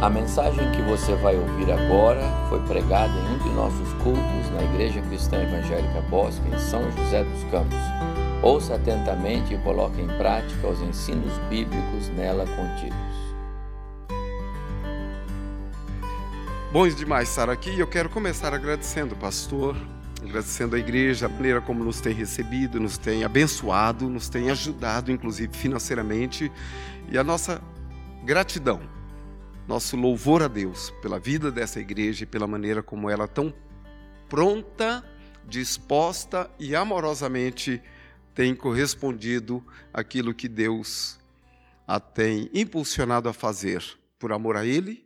A mensagem que você vai ouvir agora foi pregada em um de nossos cultos na Igreja Cristã Evangélica Bosque, em São José dos Campos. Ouça atentamente e coloque em prática os ensinos bíblicos nela contidos. Bom demais estar aqui e eu quero começar agradecendo o pastor, agradecendo a igreja, a maneira como nos tem recebido, nos tem abençoado, nos tem ajudado, inclusive financeiramente, e a nossa gratidão nosso louvor a Deus pela vida dessa igreja e pela maneira como ela tão pronta, disposta e amorosamente tem correspondido aquilo que Deus a tem impulsionado a fazer por amor a Ele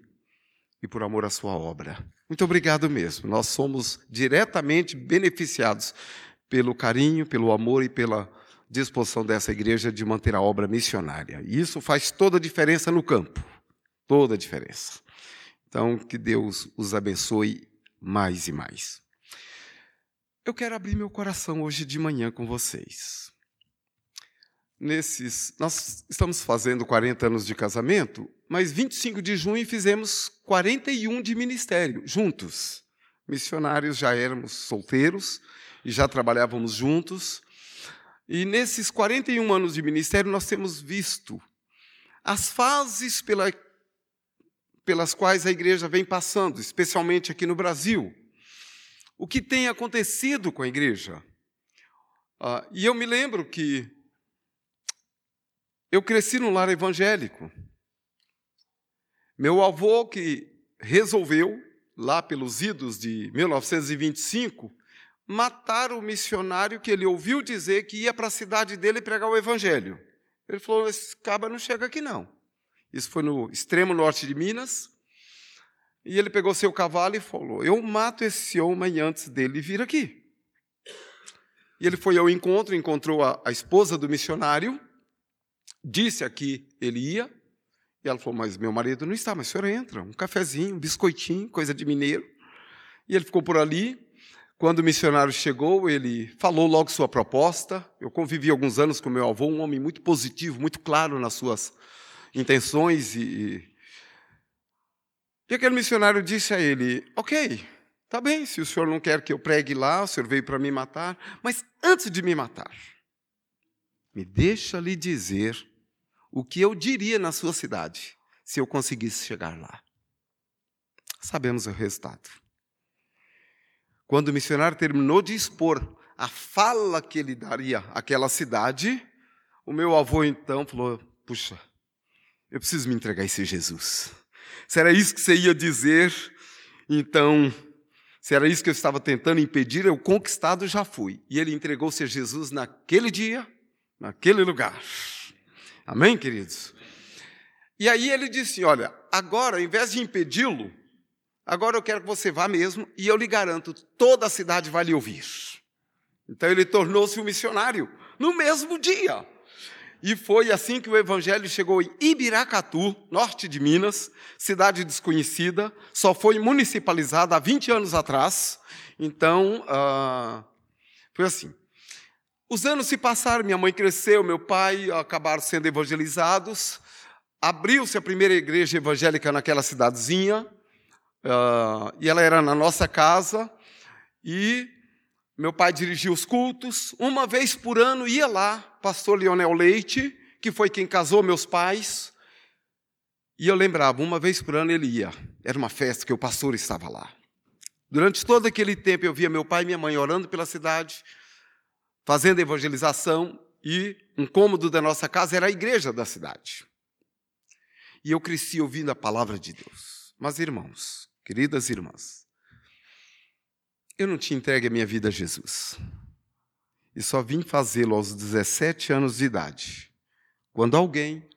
e por amor à Sua obra. Muito obrigado mesmo. Nós somos diretamente beneficiados pelo carinho, pelo amor e pela disposição dessa igreja de manter a obra missionária. E isso faz toda a diferença no campo toda a diferença. Então, que Deus os abençoe mais e mais. Eu quero abrir meu coração hoje de manhã com vocês. Nesses, nós estamos fazendo 40 anos de casamento, mas 25 de junho fizemos 41 de ministério, juntos. Missionários já éramos solteiros e já trabalhávamos juntos. E nesses 41 anos de ministério, nós temos visto as fases pela pelas quais a igreja vem passando, especialmente aqui no Brasil. O que tem acontecido com a igreja? Uh, e eu me lembro que eu cresci num lar evangélico. Meu avô, que resolveu, lá pelos idos de 1925, matar o missionário que ele ouviu dizer que ia para a cidade dele pregar o evangelho. Ele falou: esse caba não chega aqui não. Isso foi no extremo norte de Minas. E ele pegou seu cavalo e falou: Eu mato esse homem antes dele vir aqui. E ele foi ao encontro, encontrou a, a esposa do missionário, disse a que ele ia. E ela falou: Mas meu marido não está, mas o senhor entra, um cafezinho, um biscoitinho, coisa de mineiro. E ele ficou por ali. Quando o missionário chegou, ele falou logo sua proposta. Eu convivi alguns anos com meu avô, um homem muito positivo, muito claro nas suas intenções e e aquele missionário disse a ele: Ok, tá bem, se o senhor não quer que eu pregue lá, o senhor veio para me matar, mas antes de me matar, me deixa lhe dizer o que eu diria na sua cidade se eu conseguisse chegar lá. Sabemos o resultado. Quando o missionário terminou de expor a fala que ele daria àquela cidade, o meu avô então falou: Puxa, eu preciso me entregar a esse Jesus. Se era isso que você ia dizer, então, se era isso que eu estava tentando impedir, eu conquistado já fui. E ele entregou-se a Jesus naquele dia, naquele lugar. Amém, queridos? E aí ele disse: Olha, agora, ao invés de impedi-lo, agora eu quero que você vá mesmo, e eu lhe garanto, toda a cidade vai lhe ouvir. Então ele tornou-se um missionário no mesmo dia. E foi assim que o evangelho chegou em Ibiracatu, norte de Minas, cidade desconhecida, só foi municipalizada há 20 anos atrás. Então, uh, foi assim. Os anos se passaram, minha mãe cresceu, meu pai acabaram sendo evangelizados. Abriu-se a primeira igreja evangélica naquela cidadezinha, uh, e ela era na nossa casa. E meu pai dirigia os cultos. Uma vez por ano ia lá, pastor Leonel Leite, que foi quem casou meus pais. E eu lembrava, uma vez por ano ele ia. Era uma festa que o pastor estava lá. Durante todo aquele tempo eu via meu pai e minha mãe orando pela cidade, fazendo evangelização, e um cômodo da nossa casa era a igreja da cidade. E eu cresci ouvindo a palavra de Deus. Mas, irmãos, queridas irmãs, eu não tinha entregue a minha vida a Jesus. E só vim fazê-lo aos 17 anos de idade. Quando alguém,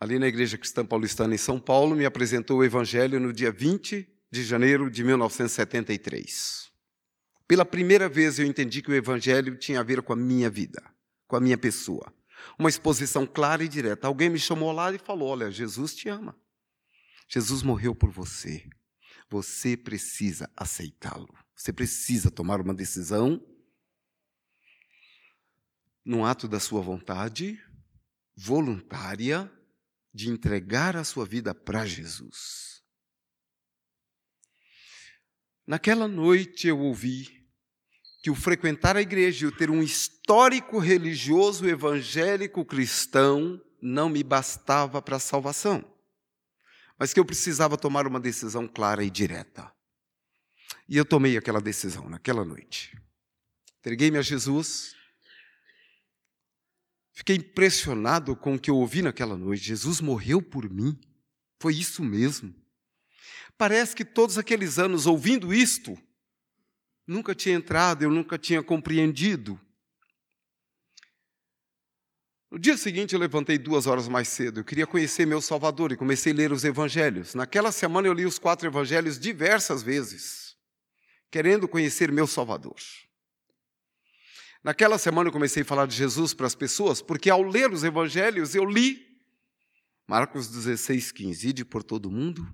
ali na Igreja Cristã Paulistana em São Paulo, me apresentou o Evangelho no dia 20 de janeiro de 1973. Pela primeira vez eu entendi que o Evangelho tinha a ver com a minha vida, com a minha pessoa. Uma exposição clara e direta. Alguém me chamou lá e falou: Olha, Jesus te ama. Jesus morreu por você. Você precisa aceitá-lo. Você precisa tomar uma decisão no ato da sua vontade, voluntária, de entregar a sua vida para Jesus. Naquela noite eu ouvi que o frequentar a igreja e o ter um histórico religioso evangélico cristão não me bastava para a salvação, mas que eu precisava tomar uma decisão clara e direta. E eu tomei aquela decisão naquela noite. Entreguei-me a Jesus. Fiquei impressionado com o que eu ouvi naquela noite. Jesus morreu por mim. Foi isso mesmo. Parece que todos aqueles anos ouvindo isto, nunca tinha entrado, eu nunca tinha compreendido. No dia seguinte, eu levantei duas horas mais cedo. Eu queria conhecer meu Salvador e comecei a ler os evangelhos. Naquela semana, eu li os quatro evangelhos diversas vezes, querendo conhecer meu Salvador. Naquela semana, eu comecei a falar de Jesus para as pessoas, porque ao ler os evangelhos, eu li Marcos 16, 15: Ide por todo mundo,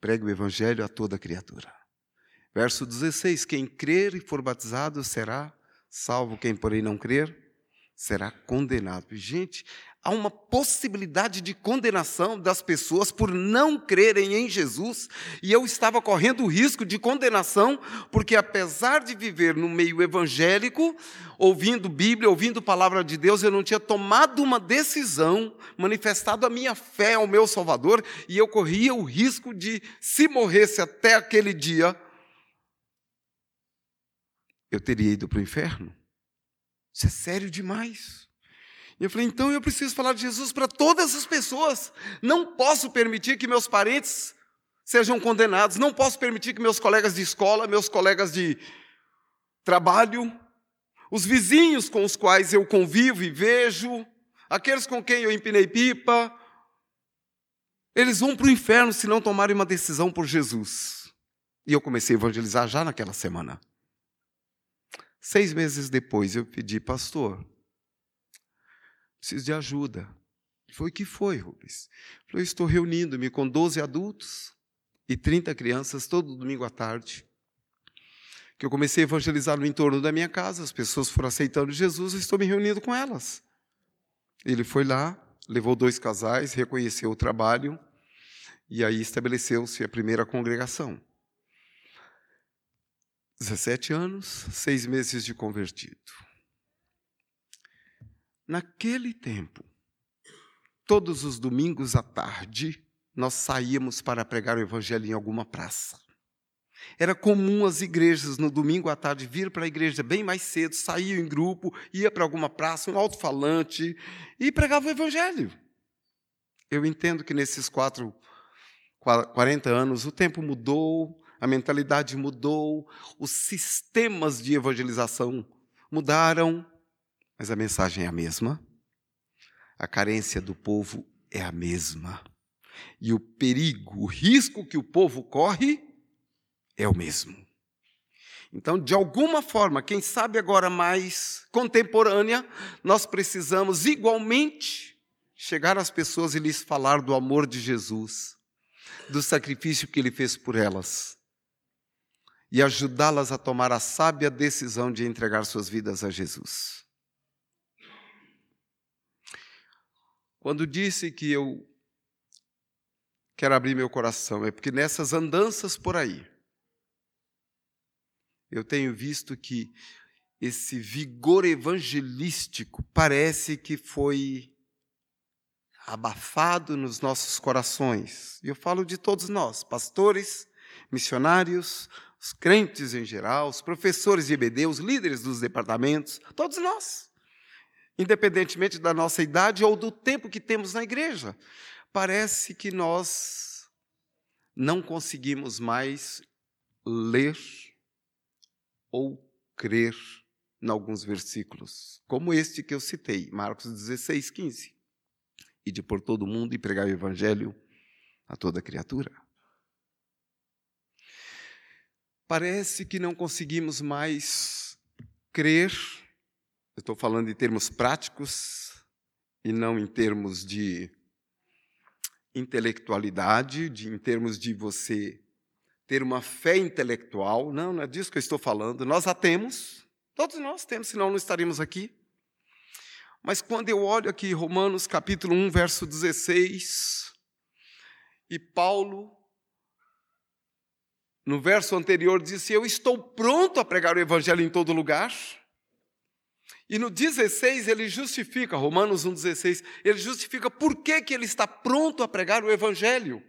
pregue o evangelho a toda criatura. Verso 16: Quem crer e for batizado será salvo, quem, porém, não crer será condenado. Gente, há uma possibilidade de condenação das pessoas por não crerem em Jesus, e eu estava correndo o risco de condenação, porque apesar de viver no meio evangélico, ouvindo Bíblia, ouvindo palavra de Deus, eu não tinha tomado uma decisão, manifestado a minha fé ao meu Salvador, e eu corria o risco de, se morresse até aquele dia, eu teria ido para o inferno. Isso é sério demais. E eu falei, então eu preciso falar de Jesus para todas as pessoas. Não posso permitir que meus parentes sejam condenados. Não posso permitir que meus colegas de escola, meus colegas de trabalho, os vizinhos com os quais eu convivo e vejo, aqueles com quem eu empinei pipa, eles vão para o inferno se não tomarem uma decisão por Jesus. E eu comecei a evangelizar já naquela semana. Seis meses depois eu pedi, pastor, preciso de ajuda. Foi o que foi, Rubens? Falei, estou reunindo-me com 12 adultos e 30 crianças todo domingo à tarde. Que eu comecei a evangelizar no entorno da minha casa, as pessoas foram aceitando Jesus, e estou me reunindo com elas. Ele foi lá, levou dois casais, reconheceu o trabalho, e aí estabeleceu-se a primeira congregação. 17 anos, seis meses de convertido. Naquele tempo, todos os domingos à tarde, nós saíamos para pregar o evangelho em alguma praça. Era comum as igrejas no domingo à tarde vir para a igreja bem mais cedo, saíam em grupo, ia para alguma praça, um alto-falante e pregava o evangelho. Eu entendo que nesses quatro, 40 anos o tempo mudou, a mentalidade mudou, os sistemas de evangelização mudaram, mas a mensagem é a mesma. A carência do povo é a mesma. E o perigo, o risco que o povo corre é o mesmo. Então, de alguma forma, quem sabe agora mais contemporânea, nós precisamos igualmente chegar às pessoas e lhes falar do amor de Jesus, do sacrifício que ele fez por elas e ajudá-las a tomar a sábia decisão de entregar suas vidas a Jesus. Quando disse que eu quero abrir meu coração, é porque nessas andanças por aí, eu tenho visto que esse vigor evangelístico parece que foi abafado nos nossos corações. E eu falo de todos nós, pastores, missionários, os crentes em geral, os professores de EBD, os líderes dos departamentos, todos nós, independentemente da nossa idade ou do tempo que temos na igreja. Parece que nós não conseguimos mais ler ou crer em alguns versículos, como este que eu citei, Marcos 16, 15. E de por todo mundo e pregar o evangelho a toda criatura. Parece que não conseguimos mais crer, eu estou falando em termos práticos e não em termos de intelectualidade, de, em termos de você ter uma fé intelectual. Não, não é disso que eu estou falando. Nós a temos, todos nós temos, senão não estaríamos aqui. Mas quando eu olho aqui Romanos capítulo 1, verso 16, e Paulo, no verso anterior, disse: Eu estou pronto a pregar o evangelho em todo lugar. E no 16 ele justifica, Romanos 1,16, ele justifica por que, que ele está pronto a pregar o Evangelho.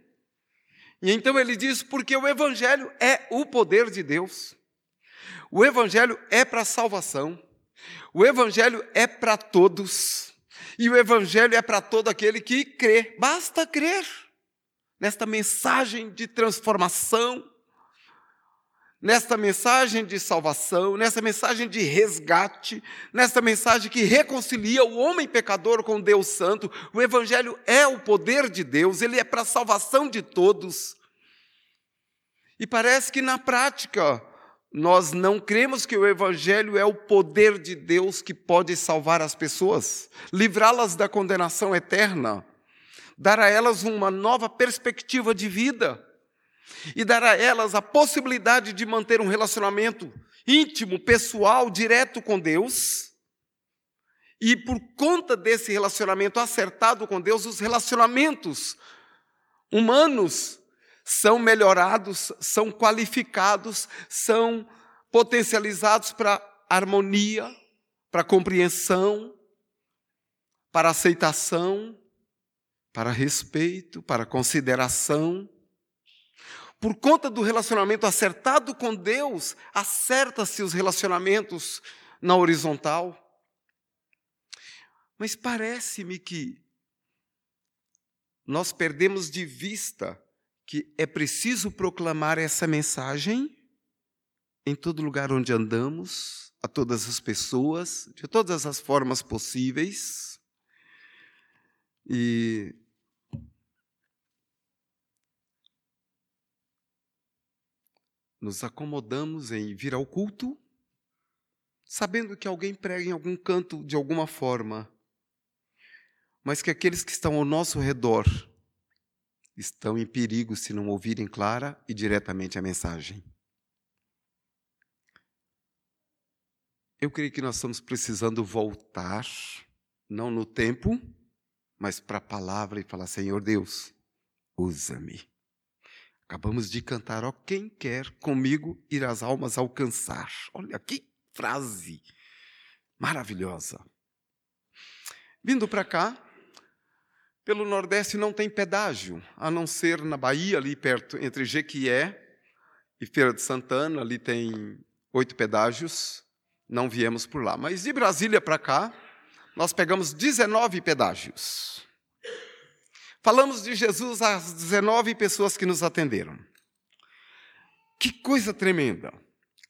E então ele diz: porque o Evangelho é o poder de Deus. O Evangelho é para salvação. O Evangelho é para todos. E o Evangelho é para todo aquele que crê. Basta crer nesta mensagem de transformação, nesta mensagem de salvação, nessa mensagem de resgate, nesta mensagem que reconcilia o homem pecador com Deus Santo. O Evangelho é o poder de Deus, ele é para a salvação de todos. E parece que na prática, nós não cremos que o Evangelho é o poder de Deus que pode salvar as pessoas, livrá-las da condenação eterna, dar a elas uma nova perspectiva de vida e dar a elas a possibilidade de manter um relacionamento íntimo, pessoal, direto com Deus. E por conta desse relacionamento acertado com Deus, os relacionamentos humanos são melhorados, são qualificados, são potencializados para harmonia, para compreensão, para aceitação, para respeito, para consideração. Por conta do relacionamento acertado com Deus, acerta-se os relacionamentos na horizontal. Mas parece-me que nós perdemos de vista que é preciso proclamar essa mensagem em todo lugar onde andamos, a todas as pessoas, de todas as formas possíveis. E nos acomodamos em vir ao culto, sabendo que alguém prega em algum canto de alguma forma, mas que aqueles que estão ao nosso redor estão em perigo se não ouvirem clara e diretamente a mensagem. Eu creio que nós estamos precisando voltar, não no tempo, mas para a palavra e falar: Senhor Deus, usa-me. Acabamos de cantar, ó, quem quer comigo ir às almas alcançar. Olha que frase maravilhosa. Vindo para cá, pelo Nordeste não tem pedágio, a não ser na Bahia, ali perto, entre Jequié e Feira de Santana, ali tem oito pedágios, não viemos por lá. Mas de Brasília para cá, nós pegamos 19 pedágios. Falamos de Jesus às 19 pessoas que nos atenderam. Que coisa tremenda.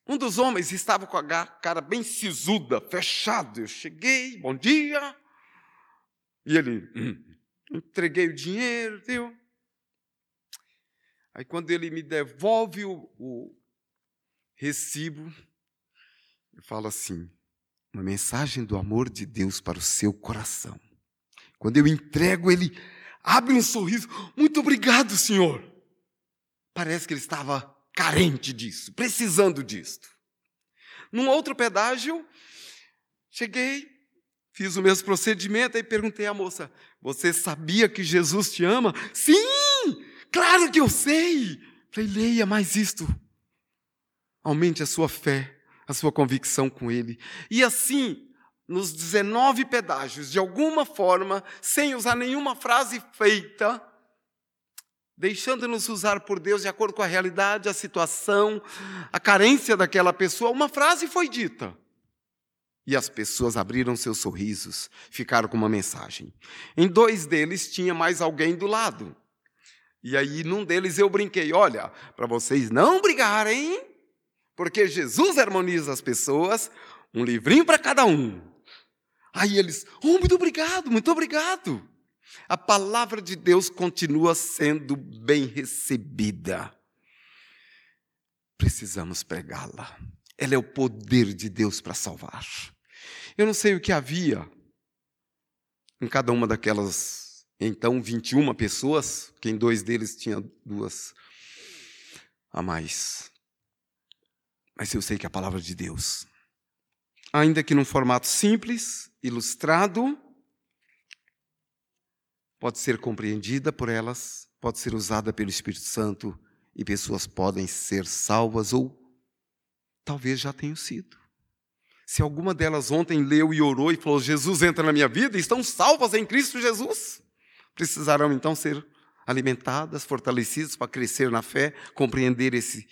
Um dos homens estava com a cara bem sisuda, fechado. Eu cheguei, bom dia. E ele, hum, entreguei o dinheiro, viu? Aí quando ele me devolve o, o recibo, eu falo assim: uma mensagem do amor de Deus para o seu coração. Quando eu entrego, ele abre um sorriso. Muito obrigado, Senhor. Parece que ele estava carente disso, precisando disto. Num outro pedágio, cheguei, fiz o mesmo procedimento, aí perguntei à moça: Você sabia que Jesus te ama? Sim, claro que eu sei. Falei: leia mais isto. Aumente a sua fé, a sua convicção com Ele. E assim, nos 19 pedágios, de alguma forma, sem usar nenhuma frase feita, deixando-nos usar por Deus de acordo com a realidade, a situação, a carência daquela pessoa, uma frase foi dita. E as pessoas abriram seus sorrisos, ficaram com uma mensagem. Em dois deles tinha mais alguém do lado. E aí, num deles eu brinquei: olha, para vocês não brigarem, porque Jesus harmoniza as pessoas, um livrinho para cada um. Aí eles, oh, muito obrigado, muito obrigado. A palavra de Deus continua sendo bem recebida. Precisamos pregá-la. Ela é o poder de Deus para salvar. Eu não sei o que havia em cada uma daquelas, então, 21 pessoas, que em dois deles tinha duas a mais. Mas eu sei que a palavra de Deus, ainda que num formato simples, ilustrado, pode ser compreendida por elas, pode ser usada pelo Espírito Santo e pessoas podem ser salvas ou talvez já tenham sido. Se alguma delas ontem leu e orou e falou: Jesus entra na minha vida, estão salvas em Cristo Jesus, precisarão então ser alimentadas, fortalecidas para crescer na fé, compreender esse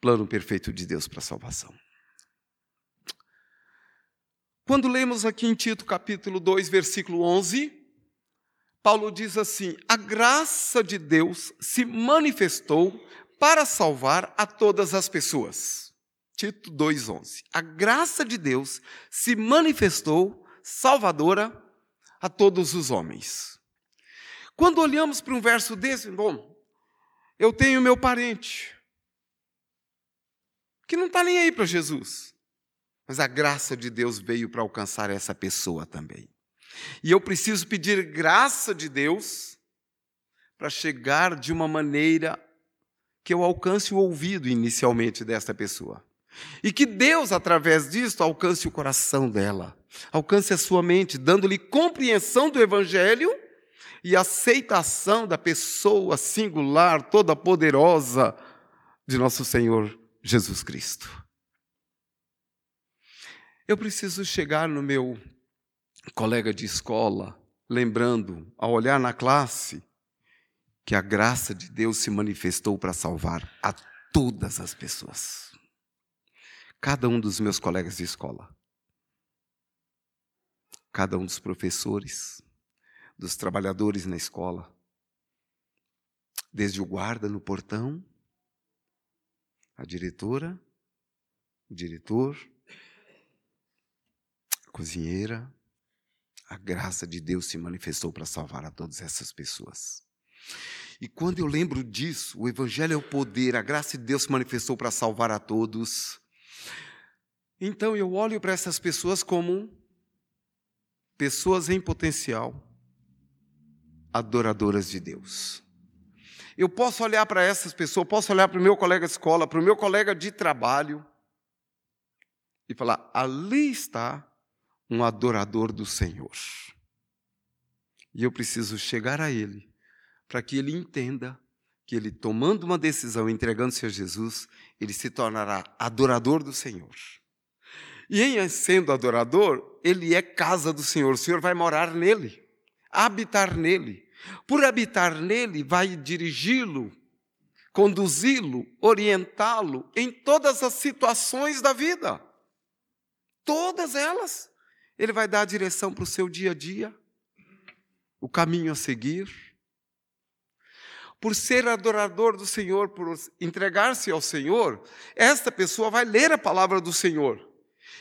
plano perfeito de Deus para a salvação. Quando lemos aqui em Tito capítulo 2, versículo 11, Paulo diz assim: A graça de Deus se manifestou para salvar a todas as pessoas. Tito 2:11. A graça de Deus se manifestou salvadora a todos os homens. Quando olhamos para um verso desse, bom, eu tenho meu parente que não está nem aí para Jesus. Mas a graça de Deus veio para alcançar essa pessoa também. E eu preciso pedir graça de Deus para chegar de uma maneira que eu alcance o ouvido inicialmente desta pessoa. E que Deus, através disso, alcance o coração dela, alcance a sua mente, dando-lhe compreensão do Evangelho e aceitação da pessoa singular, toda poderosa de nosso Senhor Jesus Cristo. Eu preciso chegar no meu colega de escola, lembrando, ao olhar na classe, que a graça de Deus se manifestou para salvar a todas as pessoas. Cada um dos meus colegas de escola, cada um dos professores, dos trabalhadores na escola, desde o guarda no portão, a diretora, o diretor, cozinheira, a graça de Deus se manifestou para salvar a todas essas pessoas. E quando eu lembro disso, o Evangelho é o poder, a graça de Deus se manifestou para salvar a todos. Então eu olho para essas pessoas como pessoas em potencial, adoradoras de Deus. Eu posso olhar para essas pessoas, posso olhar para o meu colega de escola, para o meu colega de trabalho e falar: ali está um adorador do Senhor. E eu preciso chegar a Ele, para que Ele entenda que Ele, tomando uma decisão, entregando-se a Jesus, Ele se tornará adorador do Senhor. E em sendo adorador, Ele é casa do Senhor, o Senhor vai morar nele, habitar nele. Por habitar nele, vai dirigi-lo, conduzi-lo, orientá-lo em todas as situações da vida. Todas elas. Ele vai dar a direção para o seu dia a dia, o caminho a seguir. Por ser adorador do Senhor, por entregar-se ao Senhor, esta pessoa vai ler a palavra do Senhor.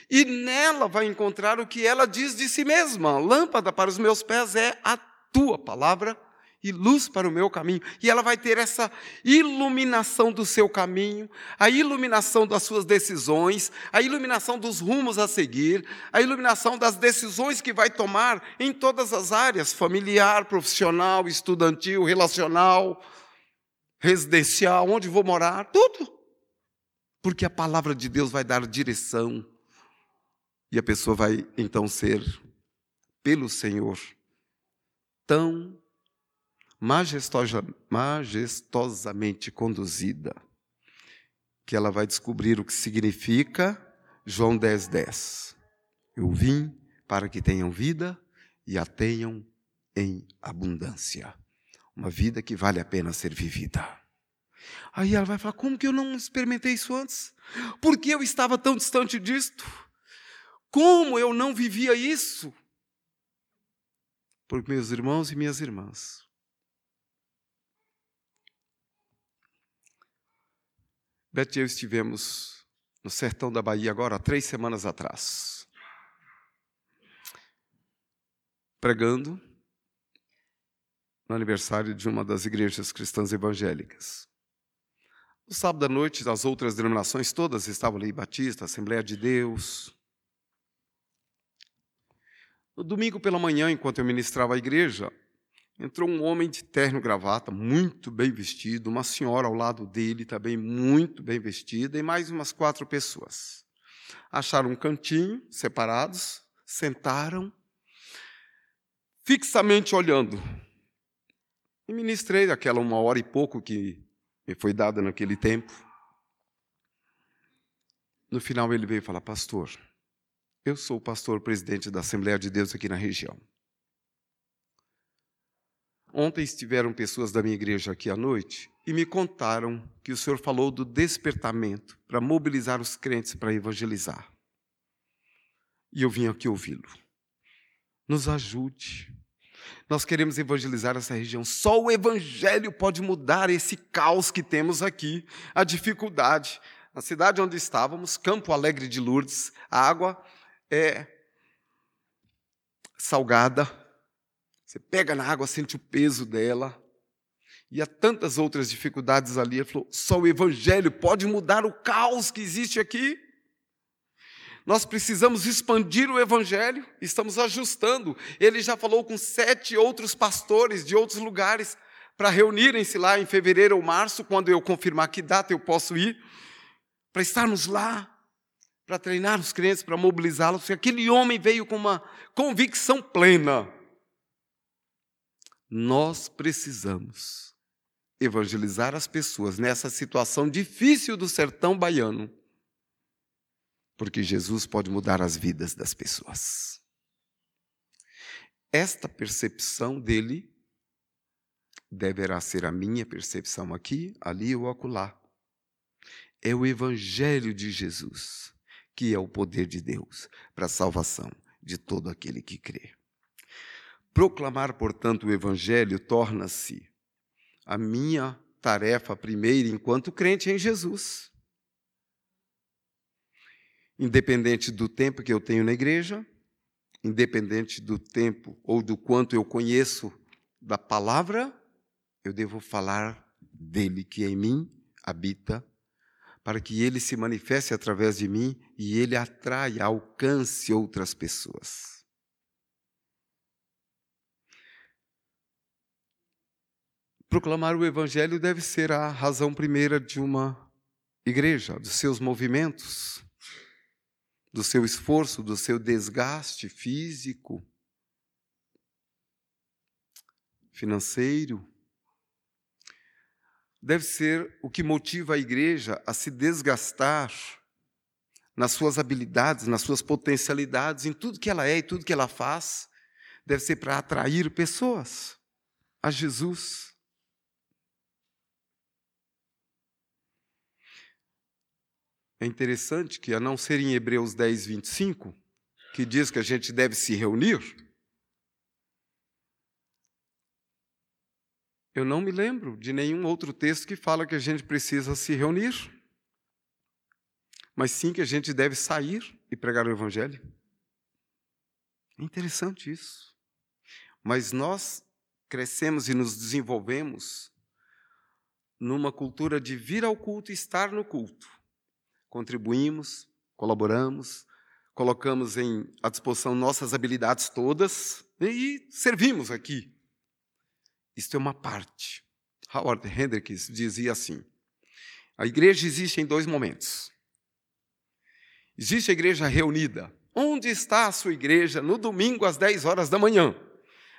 E nela vai encontrar o que ela diz de si mesma: lâmpada para os meus pés é a tua palavra e luz para o meu caminho. E ela vai ter essa iluminação do seu caminho, a iluminação das suas decisões, a iluminação dos rumos a seguir, a iluminação das decisões que vai tomar em todas as áreas familiar, profissional, estudantil, relacional, residencial, onde vou morar, tudo. Porque a palavra de Deus vai dar direção. E a pessoa vai então ser, pelo Senhor, tão majestosamente conduzida, que ela vai descobrir o que significa João 10, 10. Eu vim para que tenham vida e a tenham em abundância. Uma vida que vale a pena ser vivida. Aí ela vai falar: como que eu não experimentei isso antes? Por que eu estava tão distante disto? Como eu não vivia isso? Por meus irmãos e minhas irmãs, Beth e eu estivemos no sertão da Bahia agora, há três semanas atrás. Pregando no aniversário de uma das igrejas cristãs evangélicas. No sábado à noite, as outras denominações todas estavam ali, Batista, Assembleia de Deus. No domingo pela manhã, enquanto eu ministrava a igreja, entrou um homem de terno e gravata, muito bem vestido, uma senhora ao lado dele, também muito bem vestida, e mais umas quatro pessoas. Acharam um cantinho, separados, sentaram, fixamente olhando. E ministrei aquela uma hora e pouco que me foi dada naquele tempo. No final ele veio falar: Pastor, eu sou o pastor presidente da Assembleia de Deus aqui na região. Ontem estiveram pessoas da minha igreja aqui à noite e me contaram que o Senhor falou do despertamento para mobilizar os crentes para evangelizar. E eu vim aqui ouvi-lo. Nos ajude. Nós queremos evangelizar essa região. Só o evangelho pode mudar esse caos que temos aqui, a dificuldade. Na cidade onde estávamos, Campo Alegre de Lourdes, a água é salgada, você pega na água, sente o peso dela. E há tantas outras dificuldades ali. Ele falou: só o Evangelho pode mudar o caos que existe aqui. Nós precisamos expandir o Evangelho, estamos ajustando. Ele já falou com sete outros pastores de outros lugares para reunirem-se lá em fevereiro ou março, quando eu confirmar que data eu posso ir, para estarmos lá, para treinar os crentes, para mobilizá-los, aquele homem veio com uma convicção plena nós precisamos evangelizar as pessoas nessa situação difícil do sertão baiano, porque Jesus pode mudar as vidas das pessoas. Esta percepção dele deverá ser a minha percepção aqui, ali ou acolá. É o Evangelho de Jesus que é o poder de Deus para a salvação de todo aquele que crê. Proclamar, portanto, o Evangelho torna-se a minha tarefa primeira enquanto crente em Jesus. Independente do tempo que eu tenho na igreja, independente do tempo ou do quanto eu conheço da palavra, eu devo falar dele que em mim habita, para que ele se manifeste através de mim e ele atraia, alcance outras pessoas. Proclamar o Evangelho deve ser a razão primeira de uma igreja, dos seus movimentos, do seu esforço, do seu desgaste físico, financeiro. Deve ser o que motiva a igreja a se desgastar nas suas habilidades, nas suas potencialidades, em tudo que ela é e tudo que ela faz. Deve ser para atrair pessoas a Jesus. É interessante que, a não ser em Hebreus 10, 25, que diz que a gente deve se reunir, eu não me lembro de nenhum outro texto que fala que a gente precisa se reunir, mas sim que a gente deve sair e pregar o Evangelho. É interessante isso. Mas nós crescemos e nos desenvolvemos numa cultura de vir ao culto e estar no culto contribuímos, colaboramos, colocamos em, à disposição nossas habilidades todas e servimos aqui. Isto é uma parte. Howard Hendricks dizia assim: a igreja existe em dois momentos. Existe a igreja reunida. Onde está a sua igreja no domingo às 10 horas da manhã?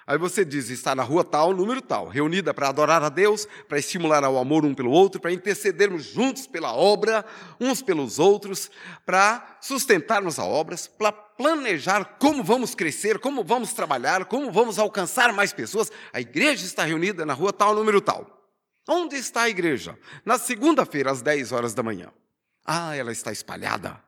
Aí você diz, está na rua tal, número tal, reunida para adorar a Deus, para estimular ao amor um pelo outro, para intercedermos juntos pela obra, uns pelos outros, para sustentarmos a obras, para planejar como vamos crescer, como vamos trabalhar, como vamos alcançar mais pessoas. A igreja está reunida na rua tal, número tal. Onde está a igreja? Na segunda-feira, às 10 horas da manhã. Ah, ela está espalhada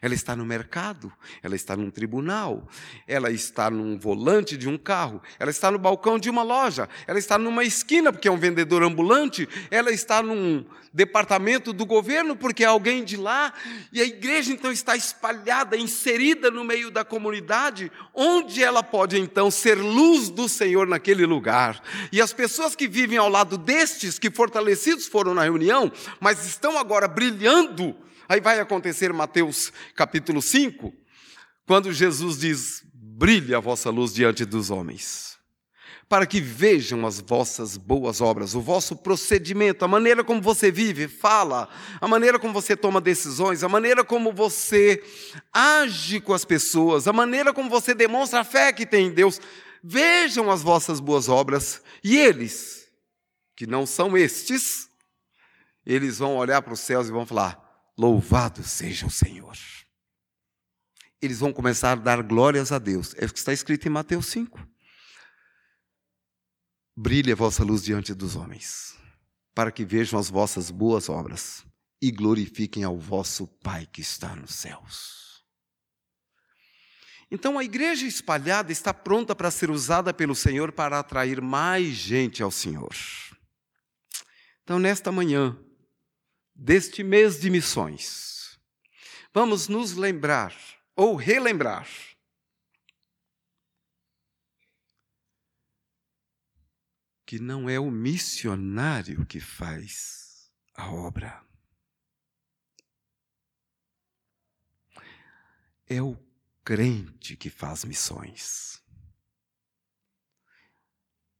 ela está no mercado, ela está num tribunal, ela está num volante de um carro, ela está no balcão de uma loja, ela está numa esquina porque é um vendedor ambulante, ela está num departamento do governo porque é alguém de lá, e a igreja então está espalhada, inserida no meio da comunidade, onde ela pode então ser luz do Senhor naquele lugar. E as pessoas que vivem ao lado destes, que fortalecidos foram na reunião, mas estão agora brilhando Aí vai acontecer Mateus capítulo 5, quando Jesus diz: brilhe a vossa luz diante dos homens, para que vejam as vossas boas obras, o vosso procedimento, a maneira como você vive, fala, a maneira como você toma decisões, a maneira como você age com as pessoas, a maneira como você demonstra a fé que tem em Deus. Vejam as vossas boas obras e eles, que não são estes, eles vão olhar para os céus e vão falar: Louvado seja o Senhor. Eles vão começar a dar glórias a Deus. É o que está escrito em Mateus 5. Brilhe a vossa luz diante dos homens, para que vejam as vossas boas obras e glorifiquem ao vosso Pai que está nos céus. Então a igreja espalhada está pronta para ser usada pelo Senhor para atrair mais gente ao Senhor. Então, nesta manhã, deste mês de missões, vamos nos lembrar ou relembrar que não é o missionário que faz a obra. É o crente que faz missões.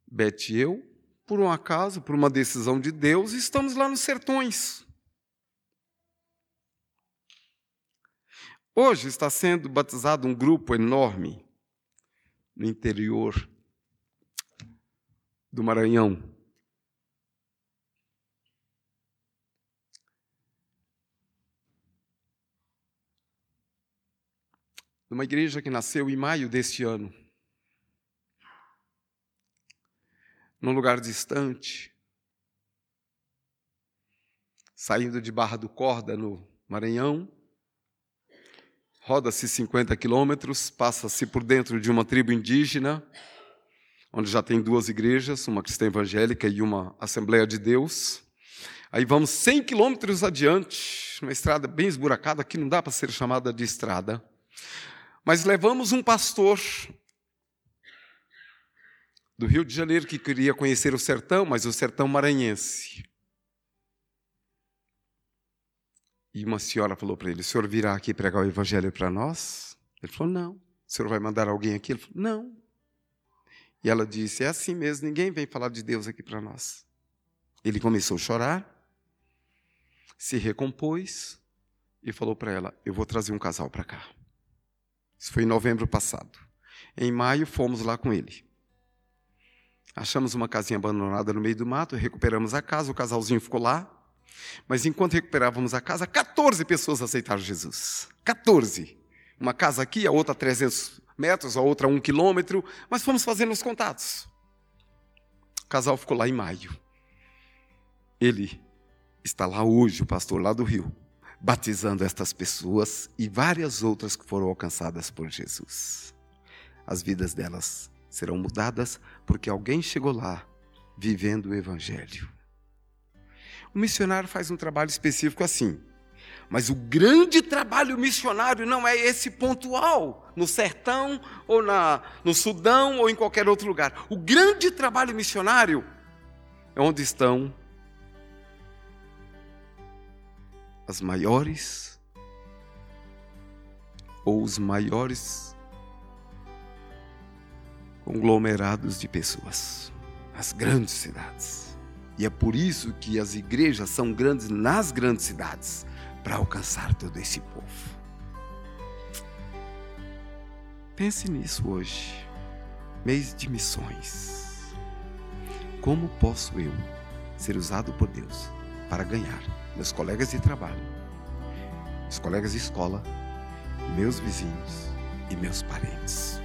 Bete e eu, por um acaso, por uma decisão de Deus, estamos lá nos sertões. Hoje está sendo batizado um grupo enorme no interior do Maranhão. Numa igreja que nasceu em maio deste ano. Num lugar distante, saindo de Barra do Corda, no Maranhão, roda-se 50 quilômetros, passa-se por dentro de uma tribo indígena, onde já tem duas igrejas, uma cristã evangélica e uma Assembleia de Deus. Aí vamos 100 quilômetros adiante, uma estrada bem esburacada, que não dá para ser chamada de estrada. Mas levamos um pastor do Rio de Janeiro que queria conhecer o sertão, mas o sertão maranhense. E uma senhora falou para ele: O senhor virá aqui pregar o evangelho para nós? Ele falou: Não. O senhor vai mandar alguém aqui? Ele falou: Não. E ela disse: É assim mesmo, ninguém vem falar de Deus aqui para nós. Ele começou a chorar, se recompôs e falou para ela: Eu vou trazer um casal para cá. Isso foi em novembro passado. Em maio, fomos lá com ele. Achamos uma casinha abandonada no meio do mato, recuperamos a casa, o casalzinho ficou lá. Mas enquanto recuperávamos a casa, 14 pessoas aceitaram Jesus. 14. Uma casa aqui, a outra a 300 metros, a outra um quilômetro, mas fomos fazendo os contatos. O casal ficou lá em maio. Ele está lá hoje, o pastor lá do Rio, batizando estas pessoas e várias outras que foram alcançadas por Jesus. As vidas delas serão mudadas porque alguém chegou lá vivendo o Evangelho. O missionário faz um trabalho específico assim. Mas o grande trabalho missionário não é esse pontual, no sertão, ou na, no Sudão, ou em qualquer outro lugar. O grande trabalho missionário é onde estão as maiores ou os maiores conglomerados de pessoas, as grandes cidades. E é por isso que as igrejas são grandes nas grandes cidades para alcançar todo esse povo. Pense nisso hoje, mês de missões. Como posso eu ser usado por Deus para ganhar meus colegas de trabalho, meus colegas de escola, meus vizinhos e meus parentes?